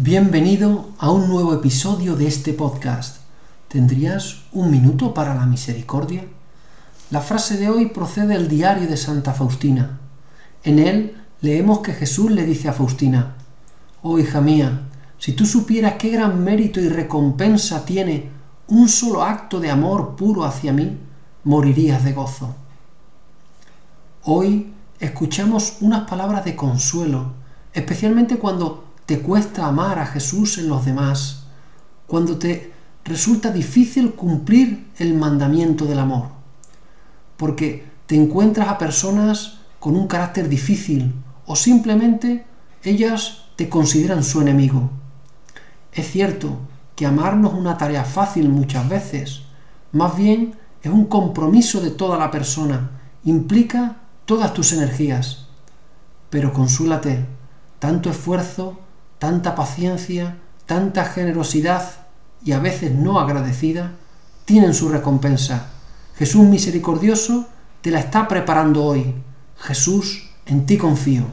Bienvenido a un nuevo episodio de este podcast. ¿Tendrías un minuto para la misericordia? La frase de hoy procede del diario de Santa Faustina. En él leemos que Jesús le dice a Faustina, Oh hija mía, si tú supieras qué gran mérito y recompensa tiene un solo acto de amor puro hacia mí, morirías de gozo. Hoy escuchamos unas palabras de consuelo, especialmente cuando te cuesta amar a Jesús en los demás, cuando te resulta difícil cumplir el mandamiento del amor, porque te encuentras a personas con un carácter difícil o simplemente ellas te consideran su enemigo. Es cierto que amar no es una tarea fácil muchas veces, más bien es un compromiso de toda la persona, implica todas tus energías. Pero consúlate, tanto esfuerzo tanta paciencia, tanta generosidad y a veces no agradecida, tienen su recompensa. Jesús misericordioso te la está preparando hoy. Jesús, en ti confío.